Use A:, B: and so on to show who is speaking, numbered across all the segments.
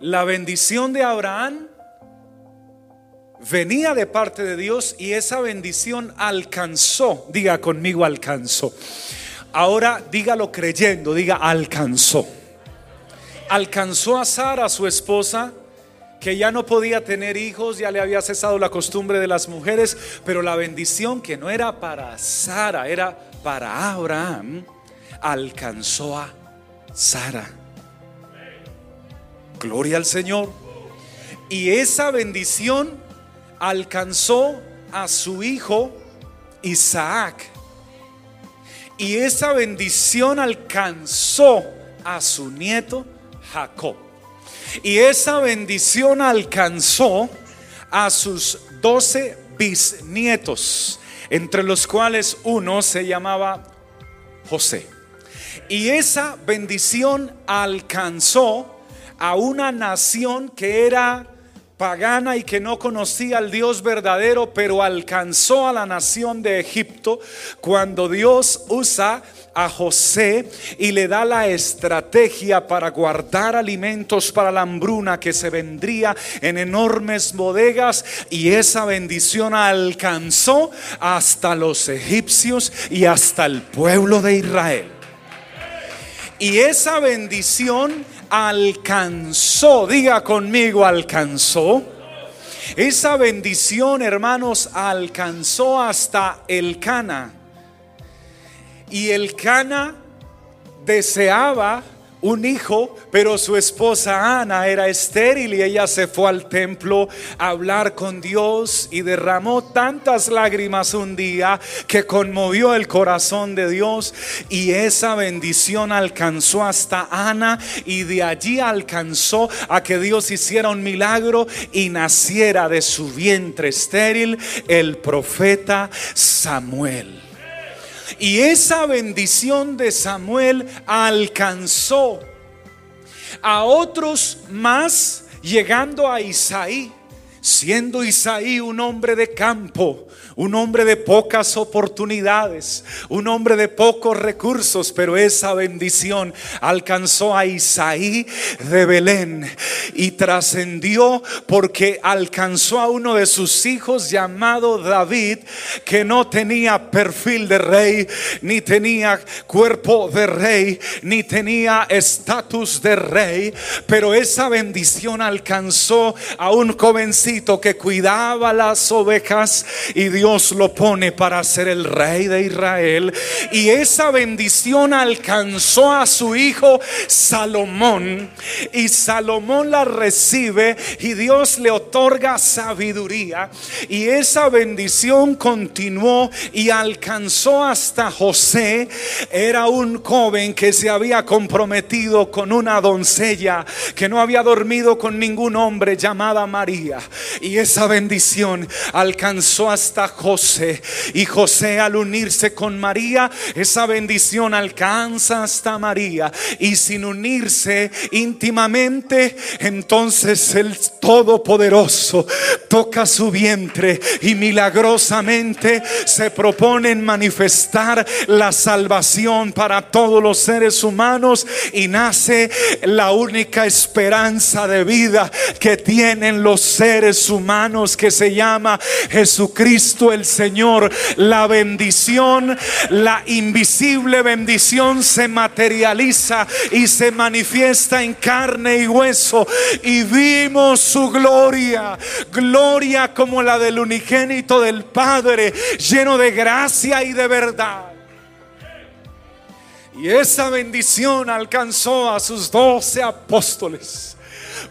A: La bendición de Abraham venía de parte de Dios y esa bendición alcanzó, diga conmigo alcanzó. Ahora dígalo creyendo, diga alcanzó. Alcanzó a Sara, su esposa, que ya no podía tener hijos, ya le había cesado la costumbre de las mujeres, pero la bendición que no era para Sara, era para Abraham, alcanzó a Sara. Gloria al Señor. Y esa bendición alcanzó a su hijo Isaac. Y esa bendición alcanzó a su nieto Jacob. Y esa bendición alcanzó a sus doce bisnietos, entre los cuales uno se llamaba José. Y esa bendición alcanzó a una nación que era pagana y que no conocía al Dios verdadero, pero alcanzó a la nación de Egipto cuando Dios usa a José y le da la estrategia para guardar alimentos para la hambruna que se vendría en enormes bodegas y esa bendición alcanzó hasta los egipcios y hasta el pueblo de Israel. Y esa bendición alcanzó, diga conmigo, alcanzó. Esa bendición, hermanos, alcanzó hasta el Cana. Y el Cana deseaba un hijo, pero su esposa Ana era estéril y ella se fue al templo a hablar con Dios y derramó tantas lágrimas un día que conmovió el corazón de Dios y esa bendición alcanzó hasta Ana y de allí alcanzó a que Dios hiciera un milagro y naciera de su vientre estéril el profeta Samuel. Y esa bendición de Samuel alcanzó a otros más, llegando a Isaí, siendo Isaí un hombre de campo, un hombre de pocas oportunidades, un hombre de pocos recursos, pero esa bendición alcanzó a Isaí de Belén y trascendió porque alcanzó a uno de sus hijos llamado David, que no tenía perfil de rey, ni tenía cuerpo de rey, ni tenía estatus de rey, pero esa bendición alcanzó a un jovencito que cuidaba las ovejas y Dios lo pone para ser el rey de Israel. Y esa bendición alcanzó a su hijo Salomón. Y Salomón la recibe y Dios le otorga sabiduría. Y esa bendición continuó y alcanzó hasta José. Era un joven que se había comprometido con una doncella que no había dormido con ningún hombre llamada María. Y esa bendición alcanzó hasta José. Y José al unirse con María, esa bendición alcanza hasta María. Y sin unirse íntimamente, entonces el Todopoderoso toca su vientre y milagrosamente se propone manifestar la salvación para todos los seres humanos y nace la única esperanza de vida que tienen los seres humanos que se llama Jesucristo el Señor. La bendición, la invisible bendición se materializa y se manifiesta en carne y hueso. Y vimos su gloria, gloria como la del unigénito del Padre, lleno de gracia y de verdad. Y esa bendición alcanzó a sus doce apóstoles.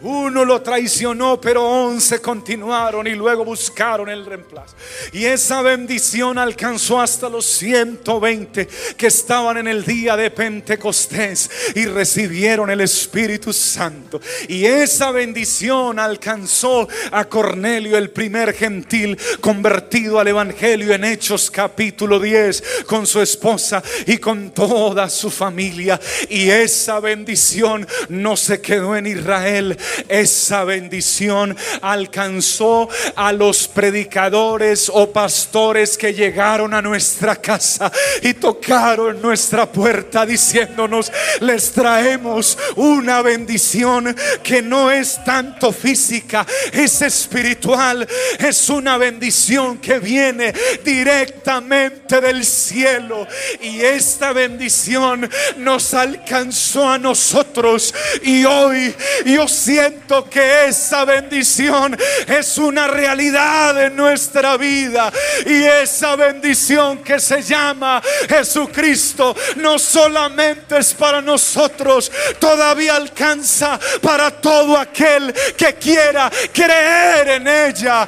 A: Uno lo traicionó, pero once continuaron y luego buscaron el reemplazo. Y esa bendición alcanzó hasta los 120 que estaban en el día de Pentecostés y recibieron el Espíritu Santo. Y esa bendición alcanzó a Cornelio, el primer gentil convertido al Evangelio en Hechos capítulo 10, con su esposa y con toda su familia. Y esa bendición no se quedó en Israel. Esa bendición alcanzó a los predicadores o pastores que llegaron a nuestra casa y tocaron nuestra puerta diciéndonos, les traemos una bendición que no es tanto física, es espiritual, es una bendición que viene directamente del cielo. Y esta bendición nos alcanzó a nosotros y hoy yo siento que esa bendición es una realidad en nuestra vida y esa bendición que se llama Jesucristo no solamente es para nosotros, todavía alcanza para todo aquel que quiera creer en ella.